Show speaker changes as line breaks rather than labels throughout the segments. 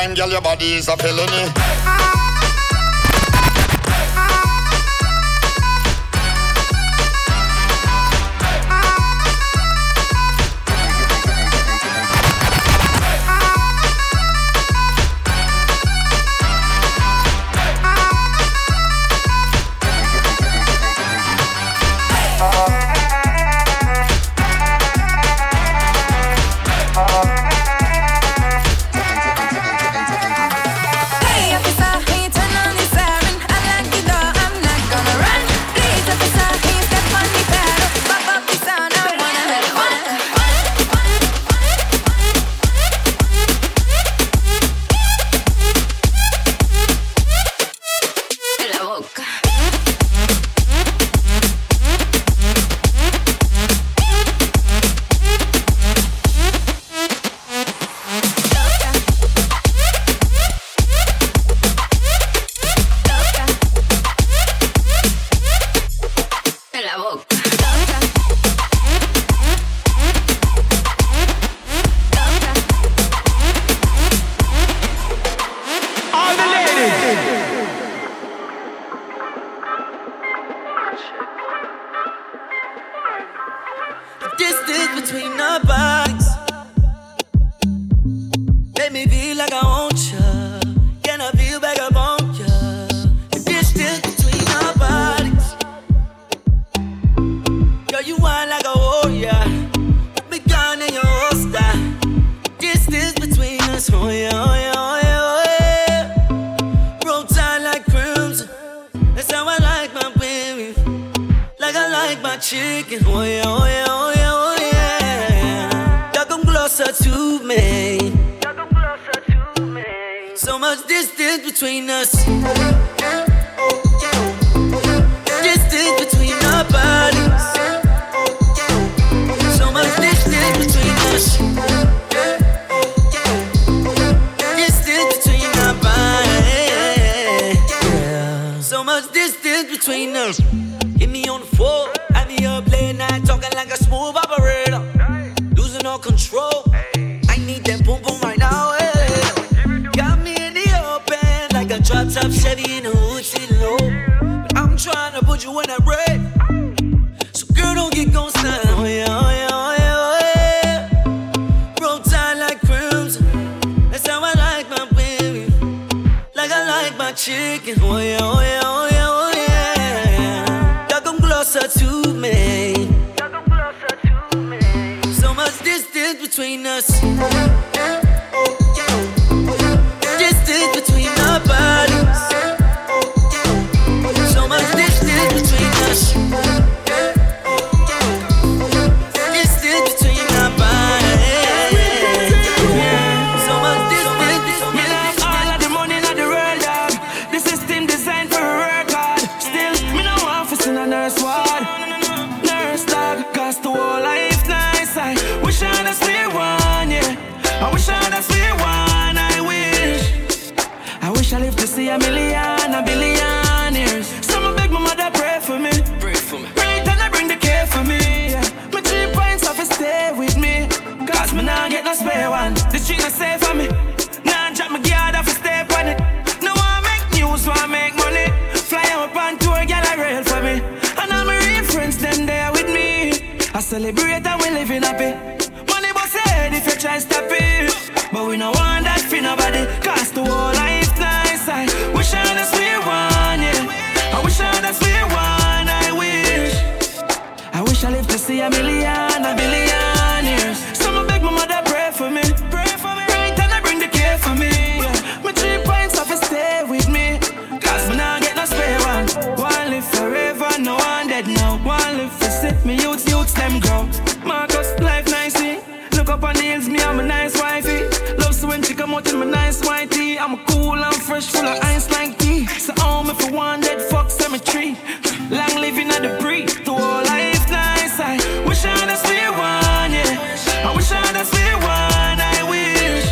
crime, girl, your body is a felony.
Ah. much distance between us. us.
Celebrate and we living happy. Money was head if you try stop it. But we no want that for nobody. Cause the whole life nice. I wish I had a sweet one, yeah. I wish I had a sweet one, I wish. I wish I lived to see a million, a billion. I'm cool I'm fresh, full of ice like tea. So home if you want dead fuck cemetery. Long living at the breed, the all life nice. I wish I had a spare one, yeah. I wish I had a spare one, I wish.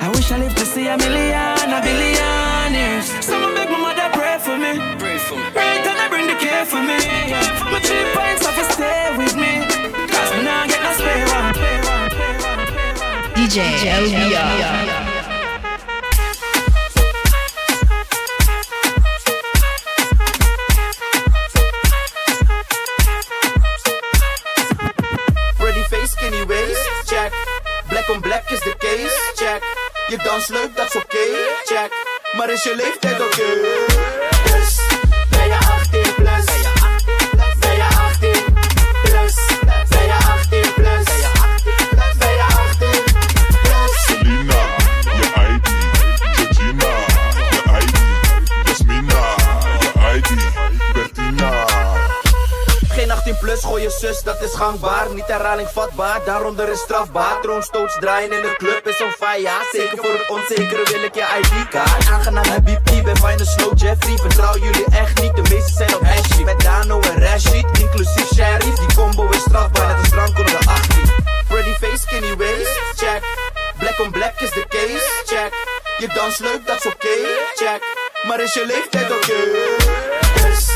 I wish I lived to see a million, a billion years. Someone make my mother pray for me. Pray for me. Right, I bring the care for me. For My cheap three pints of stay with me. Cause me now get a spare one.
DJ,
DJ dans leuk, dat is oké, okay. check. Maar is je leeftijd oké? Okay? gangbaar, niet herhaling vatbaar, daarom er is strafbaar. Troonstoots draaien in de club is een faya. Zeker voor het onzekere wil ik je ID-kaart. Aangenaam Habib, ben fijne Slow Jeffrey. Vertrouw jullie echt niet, de meesten zijn op Ashley. Met Dano en Rashid, inclusief Sheriff. Die combo is strafbaar, net als strand onder de 18. Pretty face, skinny waist, check. Black on black is de case, check. Je dans leuk, dat is oké, okay, check. Maar is je leeftijd oké?
Okay?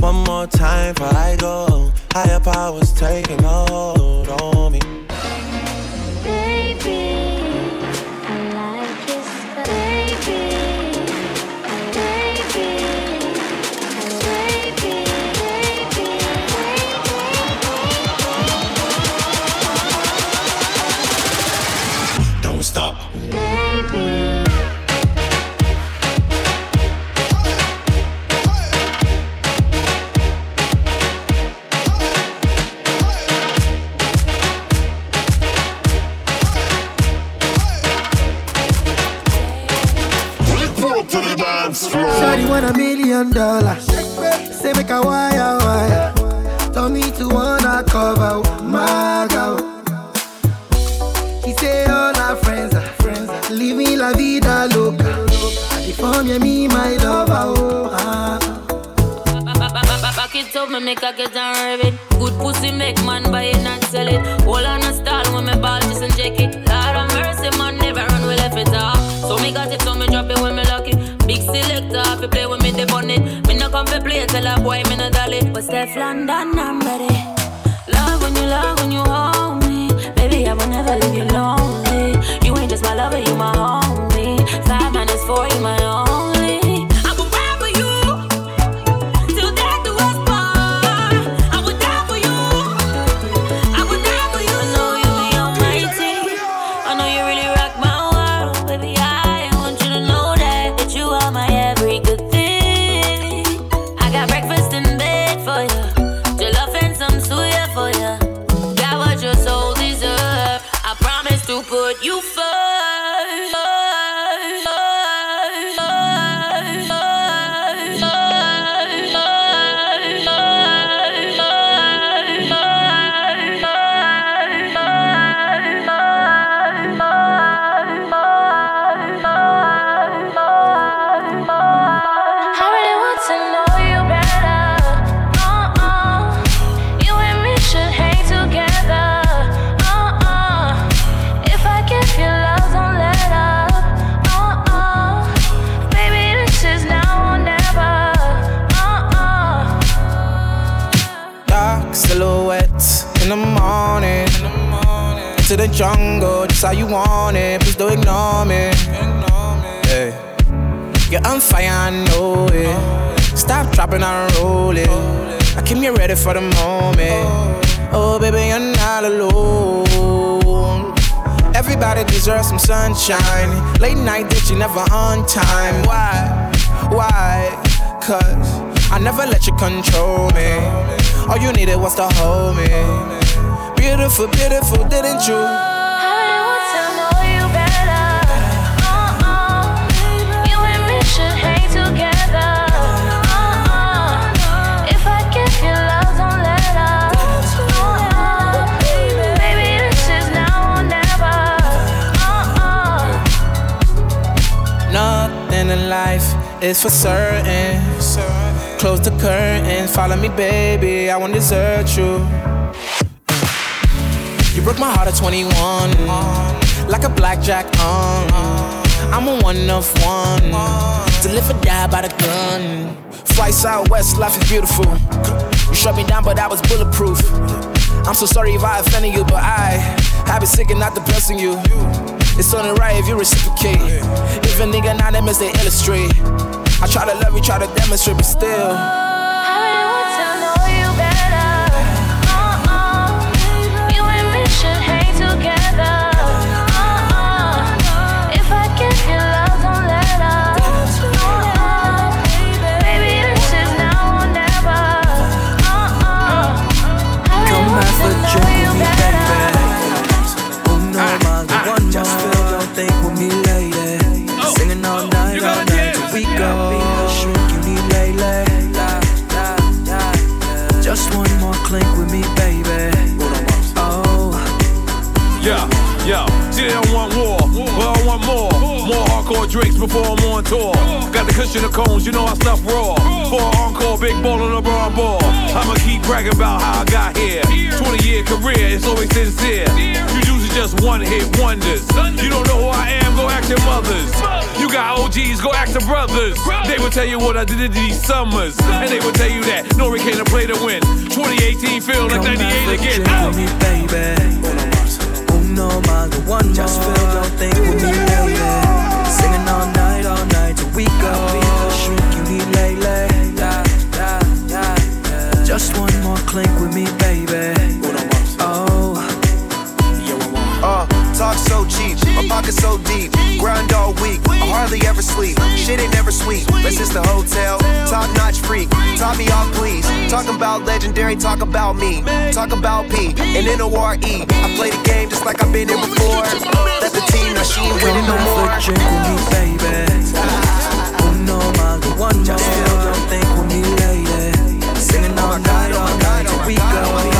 one more time before I go. Higher powers taking hold on me.
Report to the dance floor.
Shawty want a million dollars. Say make a wire wire. Tell me to wanna cover my girl. She say all our friends are friends. are Living la vida loca. And if I'm me my lover, oh. ah.
Back it up, me make a get and rev it. Good pussy make man buy it and sell it. Hold on a stall when me ball just and check it. Lord of mercy, man, never run we left it off. So me got it, so me drop it when me lock it. Big selector, if you play with me, they on it. Me no come for play, tell a boy me no dolly. But Stefflon Don, I'm ready. Love when you love when you hold me. Baby, I will never leave you lonely. You ain't just my lover, you my homie. Five minus four, you my only. In
the morning. Into the jungle, just how you want it. Please don't ignore me. Hey. Yeah, I'm fire, I know it. Stop dropping, I roll it. I keep you ready for the moment. Oh, baby, you're not alone. Everybody deserves some sunshine. Late night, that you never on time. Why? Why? Cause I never let you control me. All you needed was to hold me. Beautiful, beautiful, didn't you?
I really to know you better. Uh-uh. You and me should hang together. Uh-uh. If I give you love, don't let up. Uh-uh. Baby, this is now or never.
Nothing in life is for certain. Close the curtain, follow me, baby. I won't desert you. Uh, you broke my heart at 21, like a blackjack on. I'm a one of one, to live or die by the gun. Fly southwest, life is beautiful. You shut me down, but I was bulletproof. I'm so sorry if I offended you, but I have been sick and not depressing you. It's only right if you reciprocate. If a nigga anonymous, they illustrate. I try to love you, try to demonstrate, but still.
Just
one
more
clink
with me, baby. Oh.
Yeah, yeah. See, they don't want war, but I want more. More hardcore drinks before I'm on tour. Got the cushion of cones, you know I stuff raw. For an encore, big ball on a brown ball. I'ma keep bragging about how I got here. 20 year career, it's always sincere. You usually just one hit wonders. You don't know who I am, go ask your mothers. You got OGs, go ask the brothers. They will tell you what I did in these summers. And they will tell you that Nori came to play to win. 2018 feel like 98 again.
Drink with me, baby. Uno más the one Just feel, don't think with me, lady. Singing all night, all night till we go. Shrink, you need yeah. Just one more clink with me, baby.
Cheap, my pocket so deep. Grind all week, I hardly ever sleep. Shit ain't never sweet. Let's just the hotel, top notch freak. Top me off, please. Talk about legendary, talk about me. Talk about P and N O R E. I play the game just like I've been here before. Let the team know she ain't winning no more.
drink with me, baby. Uno más one feel, don't think with me, lady. Singing all night, all night we go.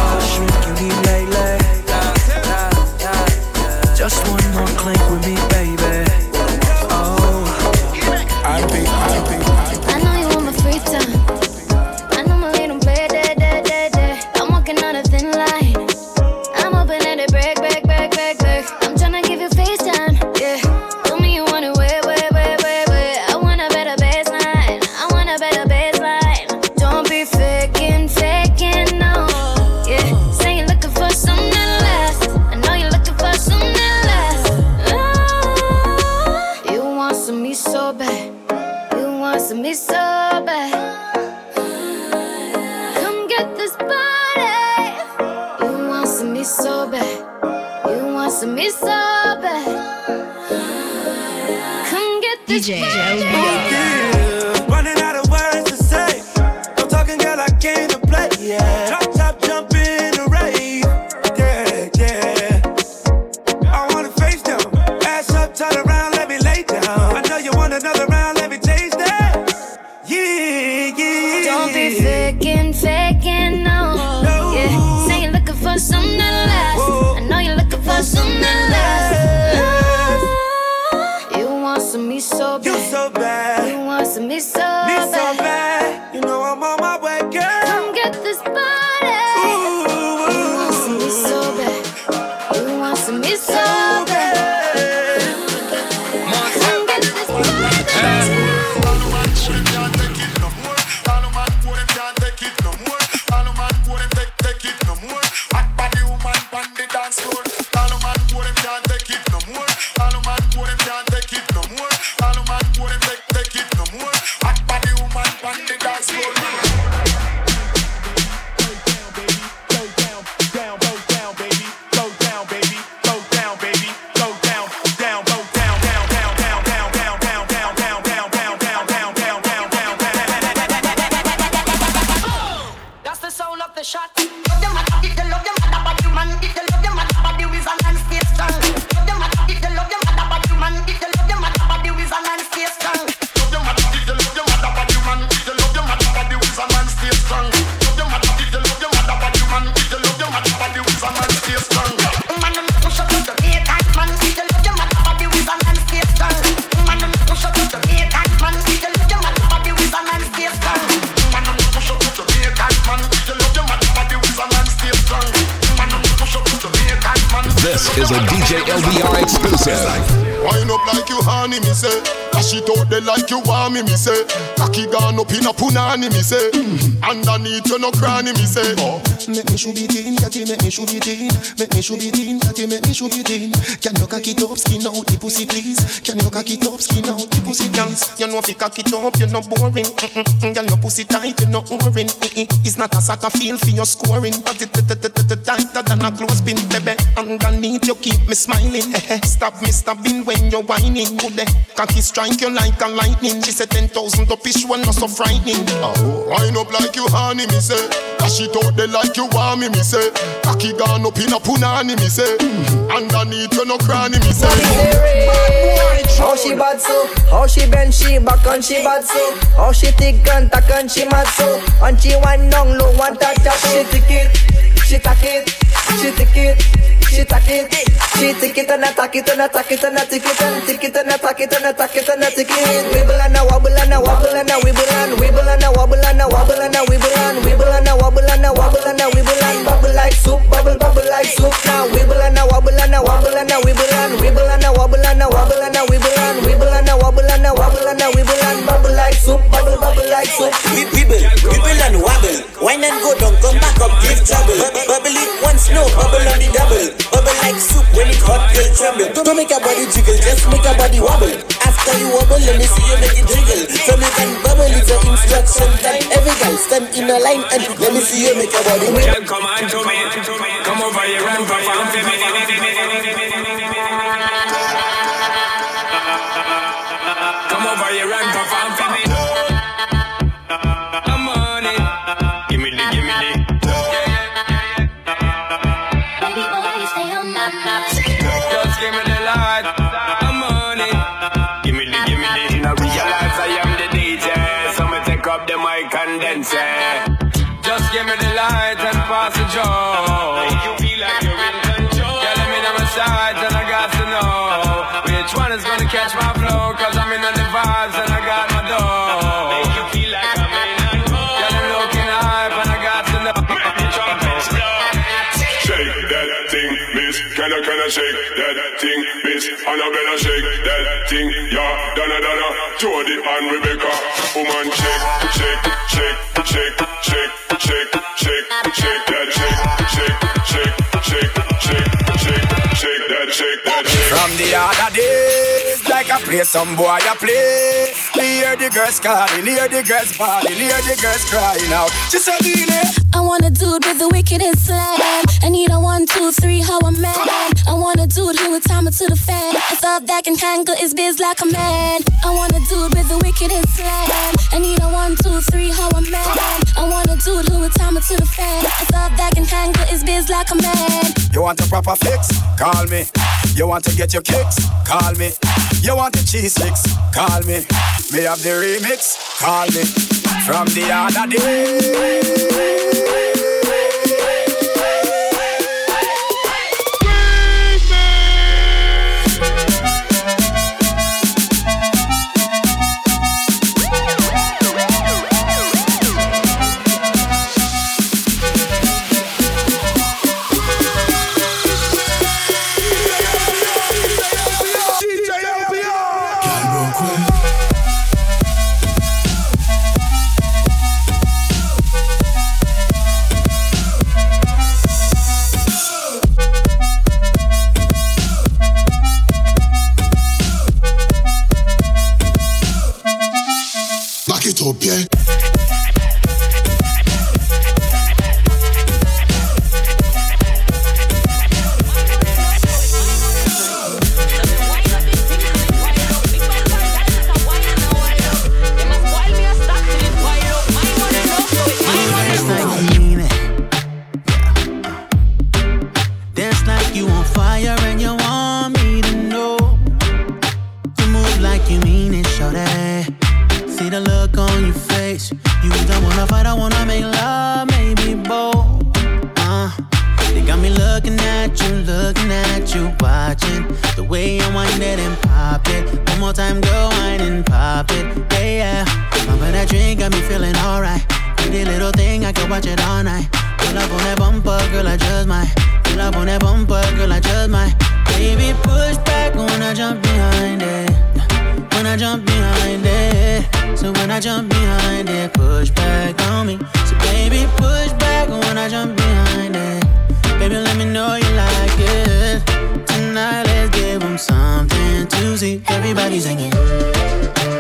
Out
there like you want me, me say. Cocky gone up in a punani, me say. Underneath you no cranny, me say. Oh.
Make me should be teen, catty, make me should be teen. Make me should be teen, catty, make me should be teen. Can you cock it up, skin out the pussy, please? Can you cock it up, skin out the pussy, please? You know if you cock it up, you're not boring. Mm-mm. Girl, your pussy tight, you're not boring. It's not a soccer field for your scoring, but it tighter than a clothespin, baby. Underneath you keep me smiling. Stop me stopping when you're whining. Cocky strike you like a lightning. She said ten thousand up is one not so frightening.
Oh, wind up like you honey, me say. Dash it out there like you want me, me say. Cocky gone up in a punani, me say. Underneath you no cranny, me say.
How she bad so, how she bend she back and she bad so How she thick and tack and she mad so And she one down low, one touch up She tick it, she tack it, she tick it, she tack it. She tick it and attack it and attack it and attack it and tick it and attack it and attack it and attack it. Wibble and a wobble and a wobble and a wibble and wibble and a wobble and a wobble and a wibble and wibble and a wobble and a wobble and a wibble and bubble like soup, bubble bubble like soup. Now wibble and a wobble and a wobble and a wibble and wibble and a wobble and a wobble and a wibble and wibble and a wobble and a wobble and a wibble and bubble like soup, bubble bubble like soup.
Wibble, wibble and wobble. Wine and go down, come back up, give trouble. Bubble it once, no bubble on the double. Bubble like soup when it hot, girl tremble. Don't make your body jiggle, just make your body wobble. After you wobble, let me see you make it jiggle. So you can bubble it's an instruction time. Every guy stand in a line and let me see you make your body wobble.
Come on to me. Come over here and perform for me.
Can I, can I shake that thing, miss? Annabella shake that thing, yeah. Donna, Donna, Jody and Rebecca. Woman shake, shake, shake, shake, shake, shake, shake, that shake, shake, shake, shake, shake, shake, shake that, shake that, shake.
From the other days, like I play some boy I play. Hear the girls calling, hear the girls bawling, hear the girls crying out. She said,
I want a dude with the wickedest slam. I need a one, two, three, how a man. I want a dude who would time it to the fan. A thought that can handle his biz like a man. I want a dude with the wickedest slam. I need a one, two, three, how a man. I want a dude who would time it to the fan. A thought that can handle his biz like a man.
you want a proper fix? Call me. You want to get your kicks? Call me. You want the cheese sticks? Call me. Me have the remix? Call me. From the other day.
Something to see.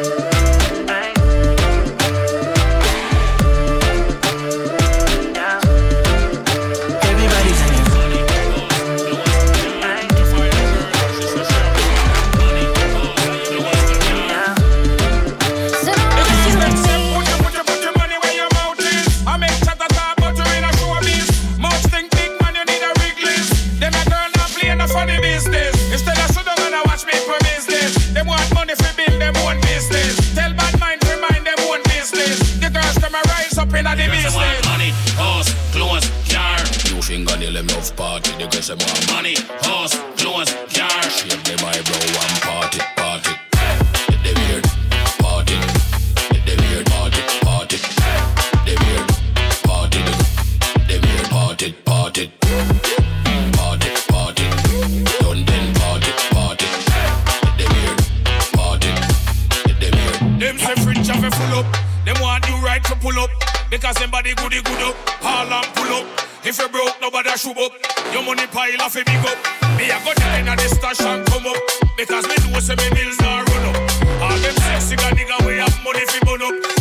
Them
goody good up. All and pull up. If you broke, nobody shoot up. Your money pile off a big up. Me a go down in the stash and come up. Because me know say me bills not run up. All them sexy nigga we have money fi bun up.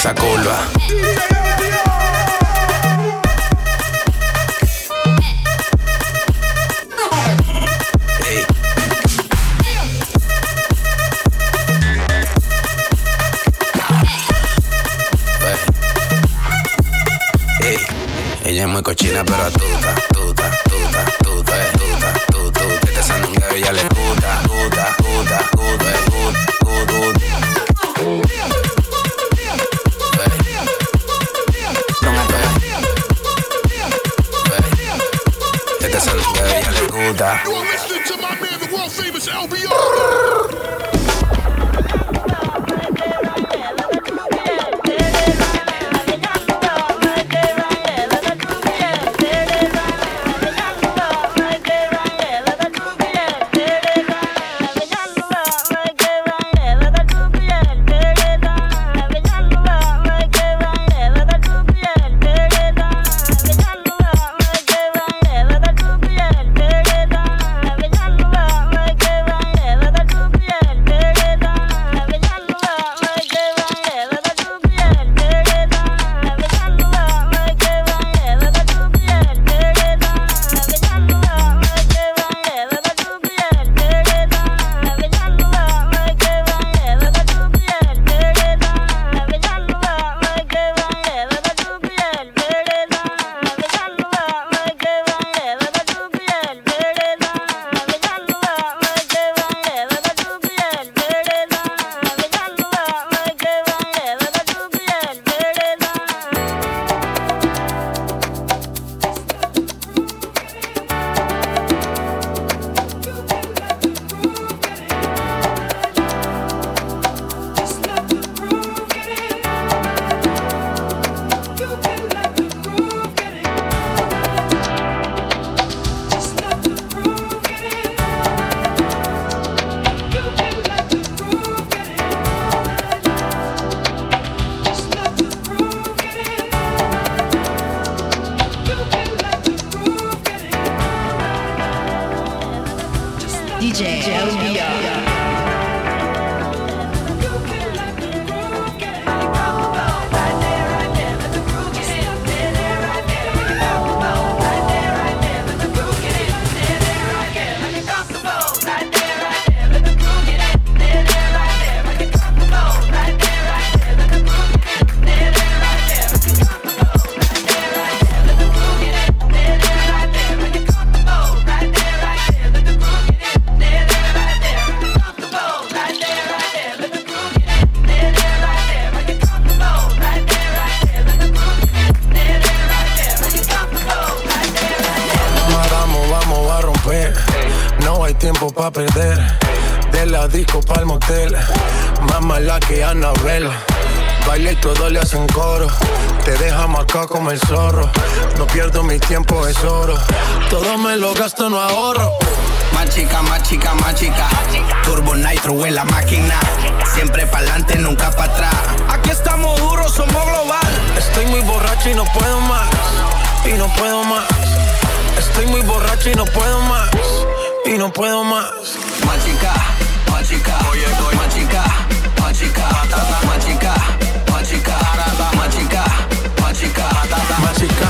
Esa curva. Ella es muy cochina pero astuta, tuta, tuta, tuta, tuta, tu, tu, que te sandungueo y ella le gusta, gusta, gusta, gusta,
No hay tiempo para perder. De la disco pa'l motel. Más mala que Annabel. Baile y todo le hacen coro. Te deja marcado como el zorro. No pierdo mi tiempo, es oro. Todo me lo gasto, no ahorro.
Más chica, más chica, más chica. Turbo Nitro en la máquina. Siempre pa'lante, nunca para atrás.
Aquí estamos duros, somos global. Estoy muy borracho y no puedo más. Y no puedo más. Estoy muy borracho y no puedo más. Y no puedo más.
Machica, machica. Oye, oye.
Machica, machica. Machica, machica. Machica, machica. Machica, machica.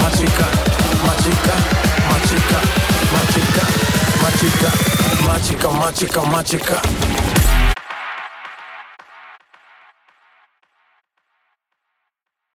Machica, machica. Machica, machica. Machica, machica, machica.